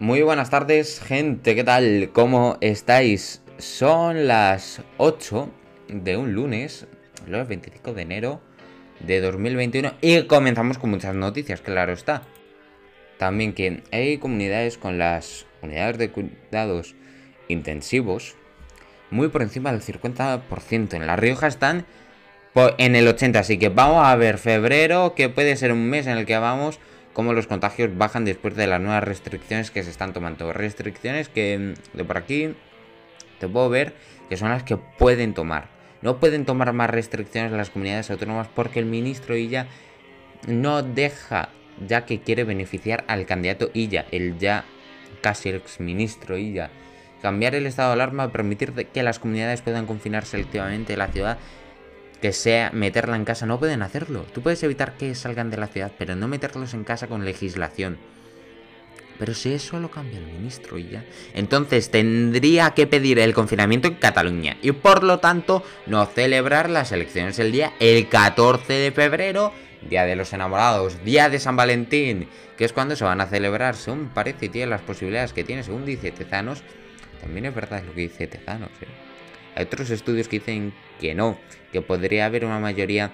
Muy buenas tardes, gente, ¿qué tal? ¿Cómo estáis? Son las 8 de un lunes, los 25 de enero de 2021 y comenzamos con muchas noticias, claro está. También que hay comunidades con las unidades de cuidados intensivos muy por encima del 50%. En La Rioja están en el 80%, así que vamos a ver febrero, que puede ser un mes en el que vamos cómo los contagios bajan después de las nuevas restricciones que se están tomando. Restricciones que mm, de por aquí te puedo ver que son las que pueden tomar. No pueden tomar más restricciones las comunidades autónomas porque el ministro Illa no deja, ya que quiere beneficiar al candidato Illa, el ya casi ex ministro Illa. Cambiar el estado de alarma, permitir que las comunidades puedan confinar selectivamente la ciudad que sea meterla en casa, no pueden hacerlo. Tú puedes evitar que salgan de la ciudad, pero no meterlos en casa con legislación. Pero si eso lo cambia el ministro y ya. Entonces tendría que pedir el confinamiento en Cataluña. Y por lo tanto, no celebrar las elecciones el día el 14 de febrero, Día de los Enamorados, Día de San Valentín, que es cuando se van a celebrar, según parece y tiene las posibilidades que tiene, según dice Tezanos. También es verdad lo que dice Tezanos, ¿eh? Hay otros estudios que dicen que no, que podría haber una mayoría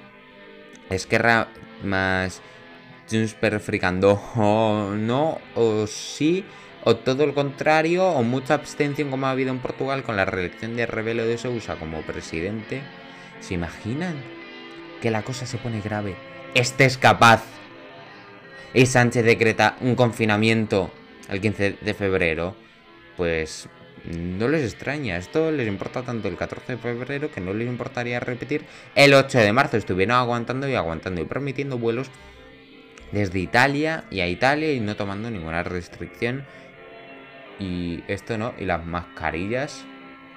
esquerra más Junts fricando o no, o sí, o todo lo contrario, o mucha abstención como ha habido en Portugal con la reelección de Rebelo de Sousa como presidente. ¿Se imaginan que la cosa se pone grave? Este es capaz. Y Sánchez decreta un confinamiento el 15 de febrero. Pues no les extraña. Esto les importa tanto el 14 de febrero que no les importaría repetir el 8 de marzo. Estuvieron aguantando y aguantando y permitiendo vuelos desde Italia y a Italia y no tomando ninguna restricción. Y esto no, y las mascarillas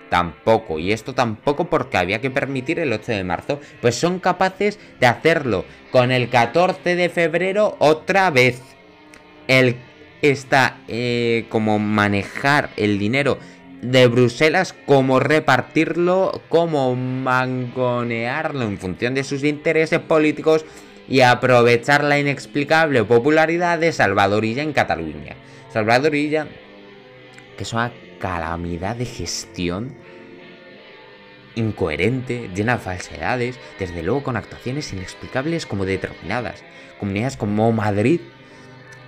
tampoco. Y esto tampoco porque había que permitir el 8 de marzo. Pues son capaces de hacerlo con el 14 de febrero otra vez. El está eh, como manejar el dinero de Bruselas, cómo repartirlo, cómo mangonearlo en función de sus intereses políticos y aprovechar la inexplicable popularidad de Salvadorilla en Cataluña. Salvadorilla, que es una calamidad de gestión incoherente, llena de falsedades, desde luego con actuaciones inexplicables como determinadas. Comunidades como Madrid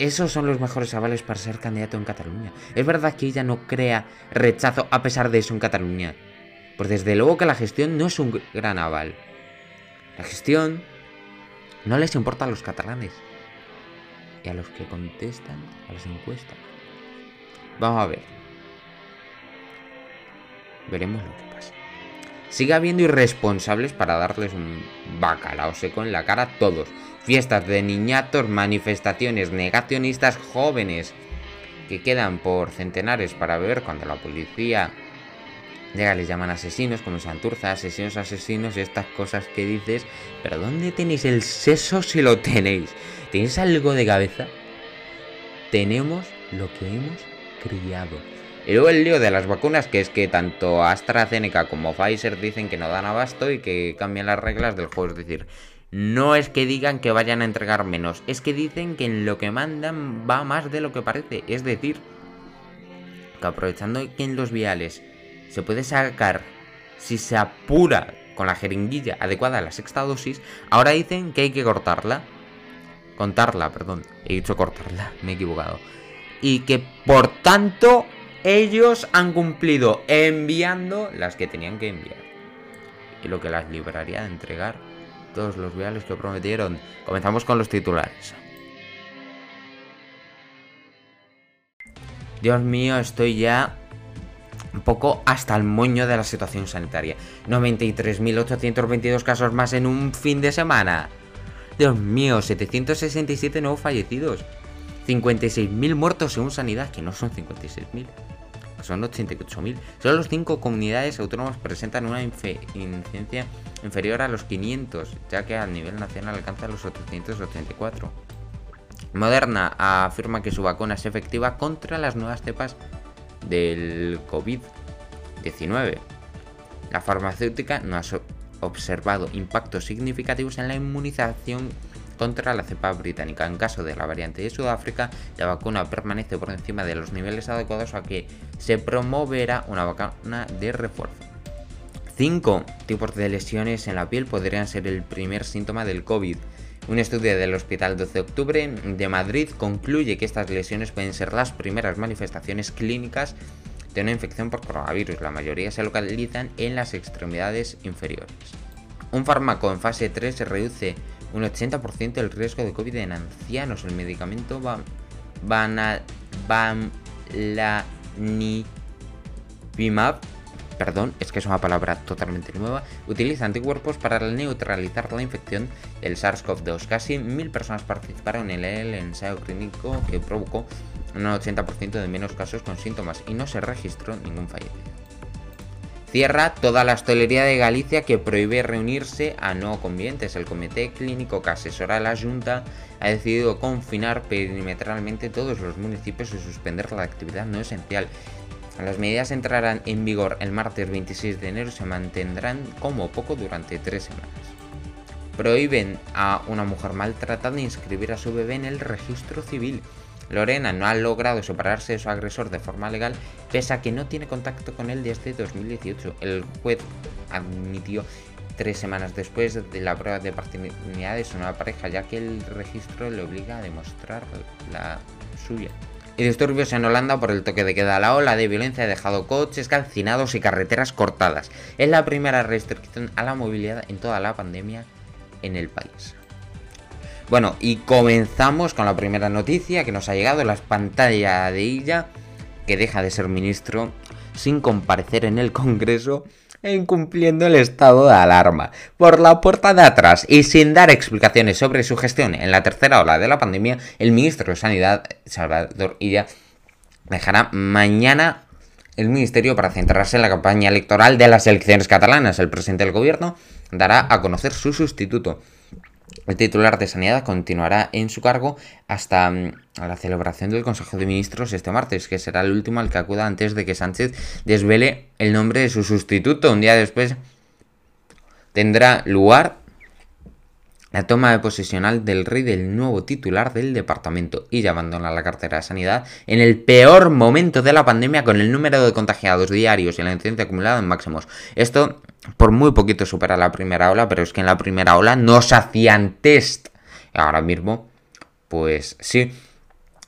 esos son los mejores avales para ser candidato en Cataluña. Es verdad que ella no crea rechazo a pesar de eso en Cataluña. Pues desde luego que la gestión no es un gran aval. La gestión no les importa a los catalanes. Y a los que contestan a las encuestas. Vamos a ver. Veremos lo que pasa. Sigue habiendo irresponsables para darles un bacalao seco en la cara a todos fiestas de niñatos, manifestaciones negacionistas jóvenes que quedan por centenares para ver cuando la policía llega, les llaman asesinos como Santurza, asesinos, asesinos y estas cosas que dices, pero ¿dónde tenéis el seso si lo tenéis? ¿Tenéis algo de cabeza? Tenemos lo que hemos criado. Y luego el lío de las vacunas, que es que tanto AstraZeneca como Pfizer dicen que no dan abasto y que cambian las reglas del juego. Es decir, no es que digan que vayan a entregar menos, es que dicen que en lo que mandan va más de lo que parece. Es decir, que aprovechando que en los viales se puede sacar, si se apura con la jeringuilla adecuada a la sexta dosis, ahora dicen que hay que cortarla. Contarla, perdón. He dicho cortarla, me he equivocado. Y que por tanto ellos han cumplido enviando las que tenían que enviar. Y lo que las libraría de entregar todos los viales que prometieron. Comenzamos con los titulares. Dios mío, estoy ya un poco hasta el moño de la situación sanitaria. 93.822 casos más en un fin de semana. Dios mío, 767 nuevos fallecidos. 56.000 muertos según sanidad, que no son 56.000 son 88.000. Solo los 5 comunidades autónomas presentan una incidencia inferior a los 500, ya que a nivel nacional alcanza los 884. Moderna afirma que su vacuna es efectiva contra las nuevas cepas del COVID-19. La farmacéutica no ha observado impactos significativos en la inmunización contra la cepa británica. En caso de la variante de Sudáfrica, la vacuna permanece por encima de los niveles adecuados a que se promoverá una vacuna de refuerzo. Cinco tipos de lesiones en la piel podrían ser el primer síntoma del COVID. Un estudio del Hospital 12 de Octubre de Madrid concluye que estas lesiones pueden ser las primeras manifestaciones clínicas de una infección por coronavirus. La mayoría se localizan en las extremidades inferiores. Un fármaco en fase 3 se reduce un 80% el riesgo de COVID en ancianos. El medicamento Bamlanivimab perdón, es que es una palabra totalmente nueva, utiliza anticuerpos para neutralizar la infección del SARS-CoV-2. Casi mil personas participaron en el ensayo clínico que provocó un 80% de menos casos con síntomas y no se registró ningún fallecido. Cierra toda la hostelería de Galicia que prohíbe reunirse a no convivientes. El comité clínico que asesora a la Junta ha decidido confinar perimetralmente todos los municipios y suspender la actividad no esencial. Las medidas entrarán en vigor el martes 26 de enero y se mantendrán como poco durante tres semanas. Prohíben a una mujer maltratada inscribir a su bebé en el registro civil. Lorena no ha logrado separarse de su agresor de forma legal, pese a que no tiene contacto con él desde 2018. El juez admitió tres semanas después de la prueba de paternidad de su nueva pareja, ya que el registro le obliga a demostrar la suya y disturbios en Holanda por el toque de queda. La ola de violencia ha dejado coches calcinados y carreteras cortadas. Es la primera restricción a la movilidad en toda la pandemia en el país. Bueno, y comenzamos con la primera noticia que nos ha llegado la pantalla de ella, que deja de ser ministro sin comparecer en el Congreso incumpliendo el estado de alarma por la puerta de atrás y sin dar explicaciones sobre su gestión en la tercera ola de la pandemia, el ministro de Sanidad, Salvador Illa, dejará mañana el ministerio para centrarse en la campaña electoral de las elecciones catalanas. El presidente del gobierno dará a conocer su sustituto. El titular de Sanidad continuará en su cargo hasta mm, la celebración del Consejo de Ministros este martes, que será el último al que acuda antes de que Sánchez desvele el nombre de su sustituto. Un día después tendrá lugar la toma de posesional del rey del nuevo titular del departamento y ya abandona la cartera de sanidad en el peor momento de la pandemia con el número de contagiados diarios y la incidencia acumulada en máximos. Esto por muy poquito supera la primera ola, pero es que en la primera ola no se hacían test. Ahora mismo, pues sí.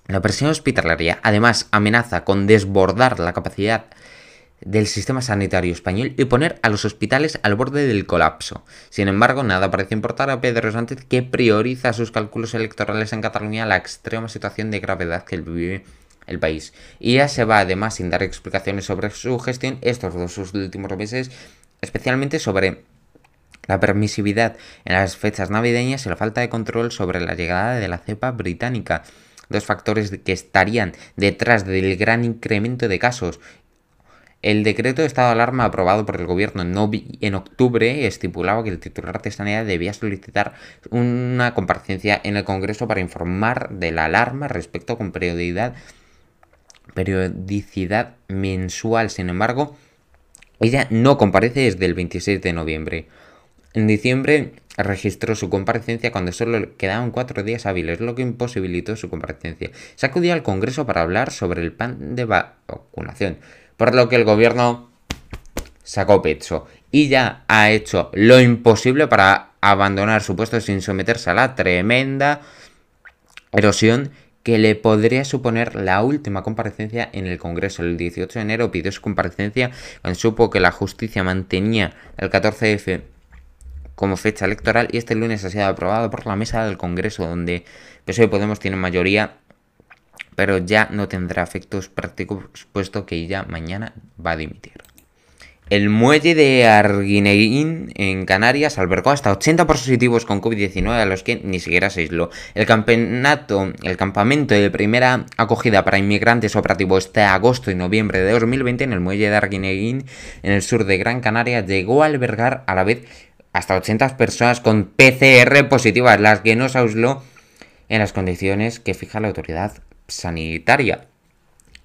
La presión hospitalaria además amenaza con desbordar la capacidad del sistema sanitario español y poner a los hospitales al borde del colapso. Sin embargo, nada parece importar a Pedro Sánchez que prioriza sus cálculos electorales en Cataluña la extrema situación de gravedad que vive el país. Y ya se va además sin dar explicaciones sobre su gestión estos dos últimos meses, especialmente sobre la permisividad en las fechas navideñas y la falta de control sobre la llegada de la cepa británica dos factores que estarían detrás del gran incremento de casos el decreto de estado de alarma aprobado por el gobierno en octubre estipulaba que el titular de Sanidad debía solicitar una comparecencia en el Congreso para informar de la alarma respecto con periodicidad, periodicidad mensual. Sin embargo, ella no comparece desde el 26 de noviembre. En diciembre registró su comparecencia cuando solo quedaban cuatro días hábiles, lo que imposibilitó su comparecencia. Se acudió al Congreso para hablar sobre el plan de vacunación por lo que el gobierno sacó pecho y ya ha hecho lo imposible para abandonar su puesto sin someterse a la tremenda erosión que le podría suponer la última comparecencia en el Congreso. El 18 de enero pidió su comparecencia cuando supo que la justicia mantenía el 14F como fecha electoral y este lunes ha sido aprobado por la mesa del Congreso donde PSOE y Podemos tienen mayoría pero ya no tendrá efectos prácticos puesto que ya mañana va a dimitir. El muelle de Arguineguín en Canarias albergó hasta 80 positivos con COVID-19 a los que ni siquiera se aisló. El campeonato, el campamento de primera acogida para inmigrantes operativo este agosto y noviembre de 2020 en el muelle de Arguineguín en el sur de Gran Canaria llegó a albergar a la vez hasta 80 personas con PCR positivas, las que no se aisló en las condiciones que fija la autoridad sanitaria.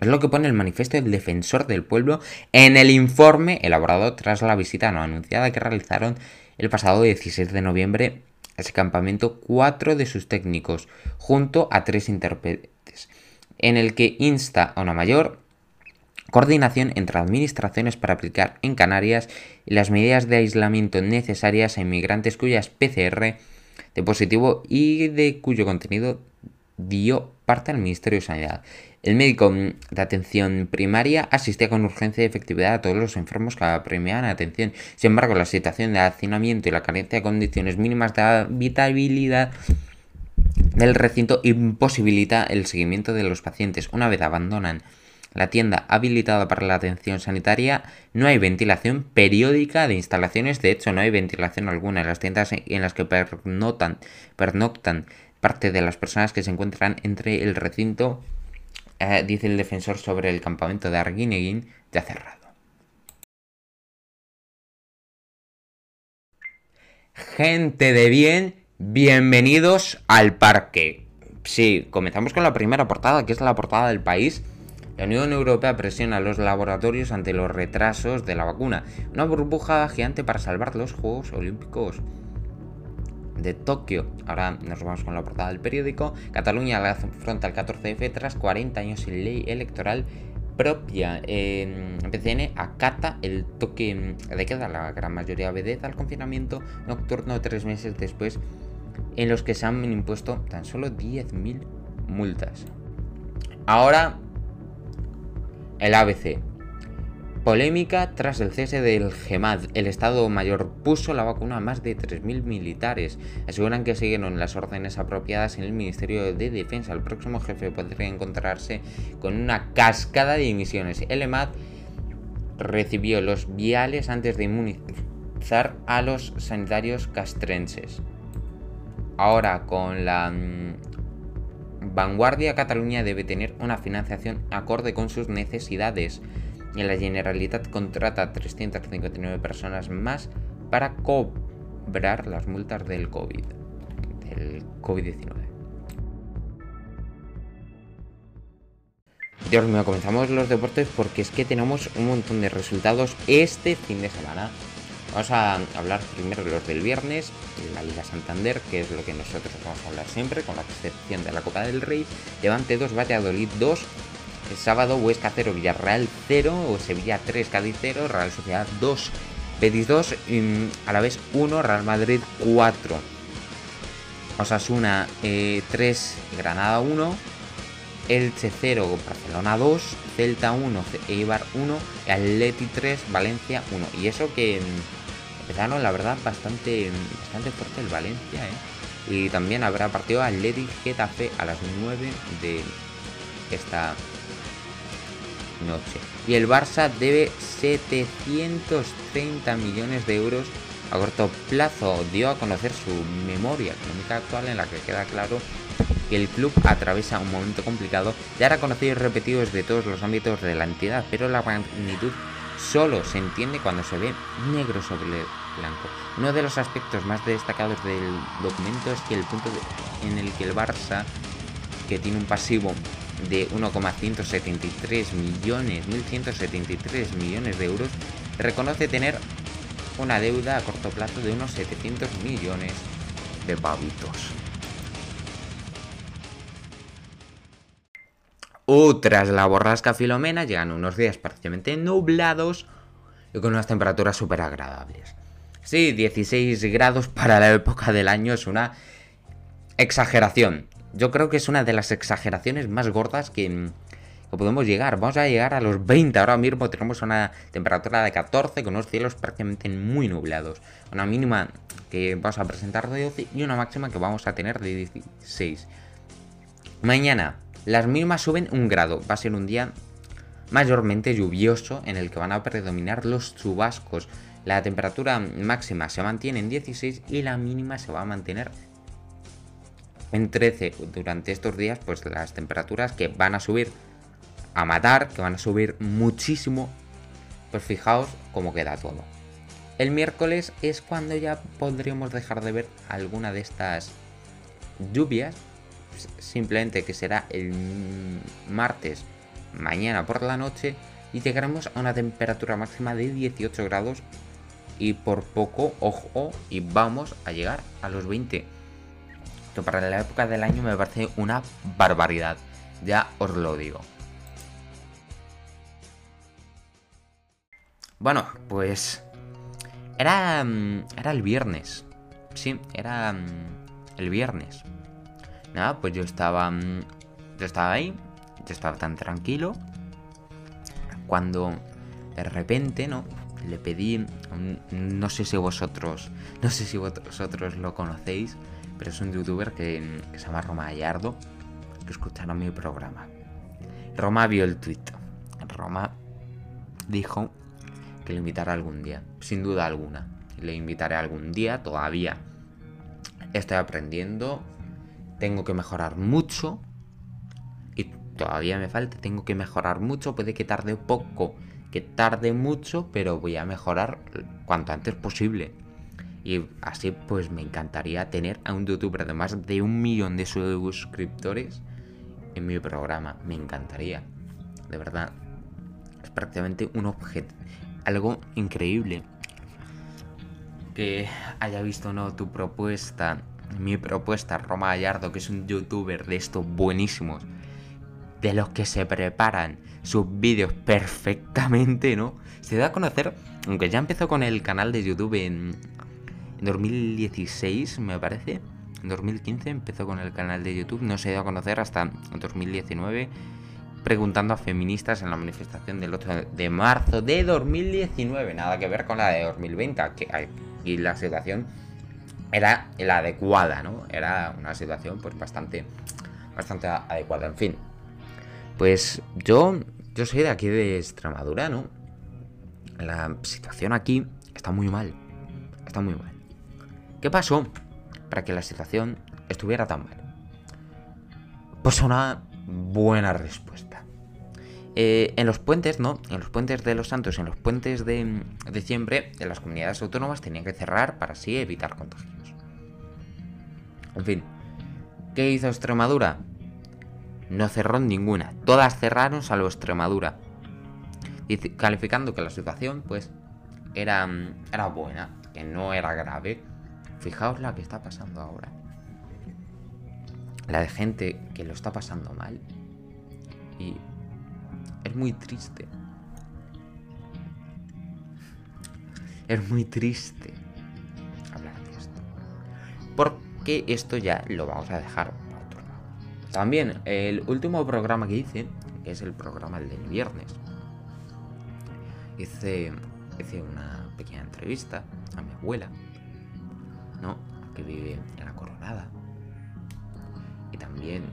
Es lo que pone el manifiesto del defensor del pueblo en el informe elaborado tras la visita no anunciada que realizaron el pasado 16 de noviembre ese campamento cuatro de sus técnicos, junto a tres intérpretes, en el que insta a una mayor coordinación entre administraciones para aplicar en Canarias las medidas de aislamiento necesarias a inmigrantes cuyas PCR de positivo y de cuyo contenido dio parte al Ministerio de Sanidad. El médico de atención primaria asistía con urgencia y efectividad a todos los enfermos que apremiaban atención. Sin embargo, la situación de hacinamiento y la carencia de condiciones mínimas de habitabilidad del recinto imposibilita el seguimiento de los pacientes. Una vez abandonan la tienda habilitada para la atención sanitaria, no hay ventilación periódica de instalaciones, de hecho no hay ventilación alguna en las tiendas en las que pernoctan, pernoctan parte de las personas que se encuentran entre el recinto, eh, dice el defensor sobre el campamento de Arguineguín, ya cerrado. Gente de bien, bienvenidos al parque. Sí, comenzamos con la primera portada, que es la portada del país la Unión Europea presiona a los laboratorios ante los retrasos de la vacuna. Una burbuja gigante para salvar los Juegos Olímpicos de Tokio. Ahora nos vamos con la portada del periódico. Cataluña la afronta el 14F tras 40 años sin ley electoral propia. Eh, PCN acata el toque de queda. La gran mayoría obedece al confinamiento nocturno tres meses después en los que se han impuesto tan solo 10.000 multas. Ahora el ABC. Polémica tras el cese del GEMAD. El Estado Mayor puso la vacuna a más de 3.000 militares. Aseguran que siguieron las órdenes apropiadas en el Ministerio de Defensa. El próximo jefe podría encontrarse con una cascada de emisiones. El EMAD recibió los viales antes de inmunizar a los sanitarios castrenses. Ahora con la mm, Vanguardia Cataluña debe tener una financiación acorde con sus necesidades. Y la Generalitat contrata a 359 personas más para cobrar las multas del COVID, del COVID-19. Dios mío, comenzamos los deportes porque es que tenemos un montón de resultados este fin de semana. Vamos a hablar primero de los del viernes, la Liga Santander, que es lo que nosotros vamos a hablar siempre, con la excepción de la Copa del Rey. Levante 2, Valladolid 2. El sábado, Huesca 0, Villarreal 0, Sevilla 3, Cádiz 0, Real Sociedad 2, Betis 2, a la vez 1, Real Madrid 4. Osasuna 3, eh, Granada 1, Elche 0, Barcelona 2, Celta 1, Eibar 1, Atleti 3, Valencia 1. Y eso que empezaron, la verdad, bastante, bastante fuerte el Valencia, ¿eh? Y también habrá partido Athletic Getafe a las 9 de esta noche. Y el Barça debe 730 millones de euros a corto plazo. Dio a conocer su memoria económica actual en la que queda claro que el club atraviesa un momento complicado, ya era conocido y repetido desde todos los ámbitos de la entidad, pero la magnitud solo se entiende cuando se ve negro sobre blanco. Uno de los aspectos más destacados del documento es que el punto en el que el Barça, que tiene un pasivo de 1,173 millones, 1.173 millones de euros, reconoce tener una deuda a corto plazo de unos 700 millones de pavitos. tras la borrasca Filomena llegan unos días parcialmente nublados y con unas temperaturas súper agradables. Sí, 16 grados para la época del año es una exageración. Yo creo que es una de las exageraciones más gordas que, podemos llegar. Vamos a llegar a los 20. Ahora mismo tenemos una temperatura de 14 con unos cielos prácticamente muy nublados. Una mínima que vamos a presentar de 12 y una máxima que vamos a tener de 16. Mañana las mínimas suben un grado. Va a ser un día mayormente lluvioso en el que van a predominar los chubascos. La temperatura máxima se mantiene en 16 y la mínima se va a mantener en 13. Durante estos días, pues las temperaturas que van a subir a matar, que van a subir muchísimo. Pues fijaos cómo queda todo. El miércoles es cuando ya podríamos dejar de ver alguna de estas lluvias simplemente que será el martes mañana por la noche y llegaremos a una temperatura máxima de 18 grados y por poco, ojo, y vamos a llegar a los 20. Esto para la época del año me parece una barbaridad. Ya os lo digo. Bueno, pues era, mm, era el viernes. Sí, era mm, el viernes. Nada, pues yo estaba, mm, yo estaba ahí, yo estaba tan tranquilo. Cuando de repente, ¿no? Le pedí, no sé si vosotros, no sé si vosotros lo conocéis, pero es un youtuber que, se llama Roma Gallardo, que escucharon mi programa. Roma vio el tweet. Roma dijo que le invitará algún día, sin duda alguna. Le invitaré algún día, todavía estoy aprendiendo, tengo que mejorar mucho y todavía me falta, tengo que mejorar mucho, puede que tarde poco, que tarde mucho, pero voy a mejorar cuanto antes posible. Y así pues me encantaría tener a un youtuber de más de un millón de suscriptores en mi programa. Me encantaría. De verdad. Es prácticamente un objeto algo increíble. Que haya visto no tu propuesta, mi propuesta, Roma Gallardo, que es un youtuber de estos buenísimos, de los que se preparan sus vídeos perfectamente, ¿no? Se da a conocer, aunque ya empezó con el canal de YouTube en, en 2016, me parece. En 2015 empezó con el canal de YouTube, no se dio a conocer hasta 2019 preguntando a feministas en la manifestación del 8 de marzo de 2019. Nada que ver con la de 2020, que aquí la situación era la adecuada, ¿no? Era una situación pues bastante, bastante adecuada. En fin, pues yo, yo soy de aquí de Extremadura, ¿no? La situación aquí está muy mal. Está muy mal. ¿Qué pasó para que la situación estuviera tan mal? Pues una buena respuesta. Eh, en los puentes, ¿no? En los puentes de los santos, en los puentes de diciembre, en las comunidades autónomas tenían que cerrar para así evitar contagios. En fin, ¿qué hizo Extremadura? No cerró ninguna. Todas cerraron salvo Extremadura. Calificando que la situación, pues, era, era buena, que no era grave. Fijaos la que está pasando ahora la de gente que lo está pasando mal. Y es muy triste. Es muy triste hablar de esto. Porque esto ya lo vamos a dejar para otro lado. También el último programa que hice, que es el programa del viernes, hice, hice una pequeña entrevista a mi abuela, ¿no? Que vive en la Coronada. Y también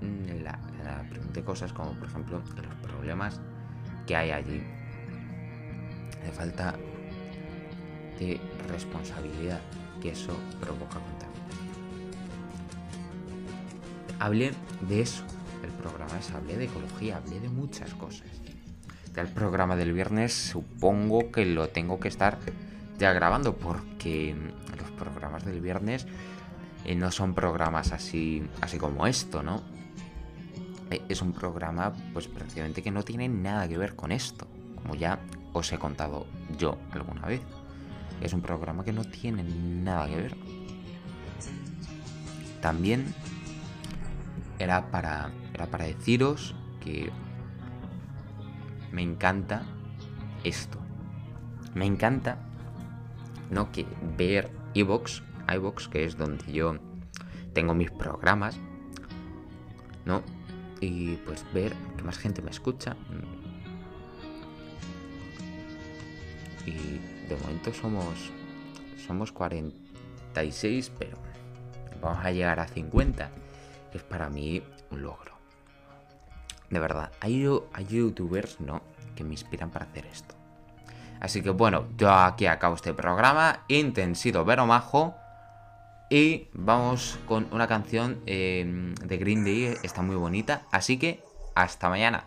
mm, la, pregunté cosas como por ejemplo los problemas que hay allí. De falta de responsabilidad que eso provoca contaminación. Hablé de eso el programa es hablé de ecología hablé de muchas cosas. El programa del viernes supongo que lo tengo que estar ya grabando porque del viernes eh, no son programas así, así como esto, ¿no? Eh, es un programa, pues prácticamente que no tiene nada que ver con esto, como ya os he contado yo alguna vez. Es un programa que no tiene nada que ver. También era para, era para deciros que me encanta esto. Me encanta, ¿no? Que ver Evox iBox, que es donde yo tengo mis programas, ¿no? Y pues ver que más gente me escucha. Y de momento somos somos 46, pero vamos a llegar a 50. Es para mí un logro. De verdad, hay, hay youtubers, ¿no? Que me inspiran para hacer esto. Así que bueno, yo aquí acabo este programa. Intensido pero majo. Y vamos con una canción eh, de Green Day, está muy bonita. Así que hasta mañana.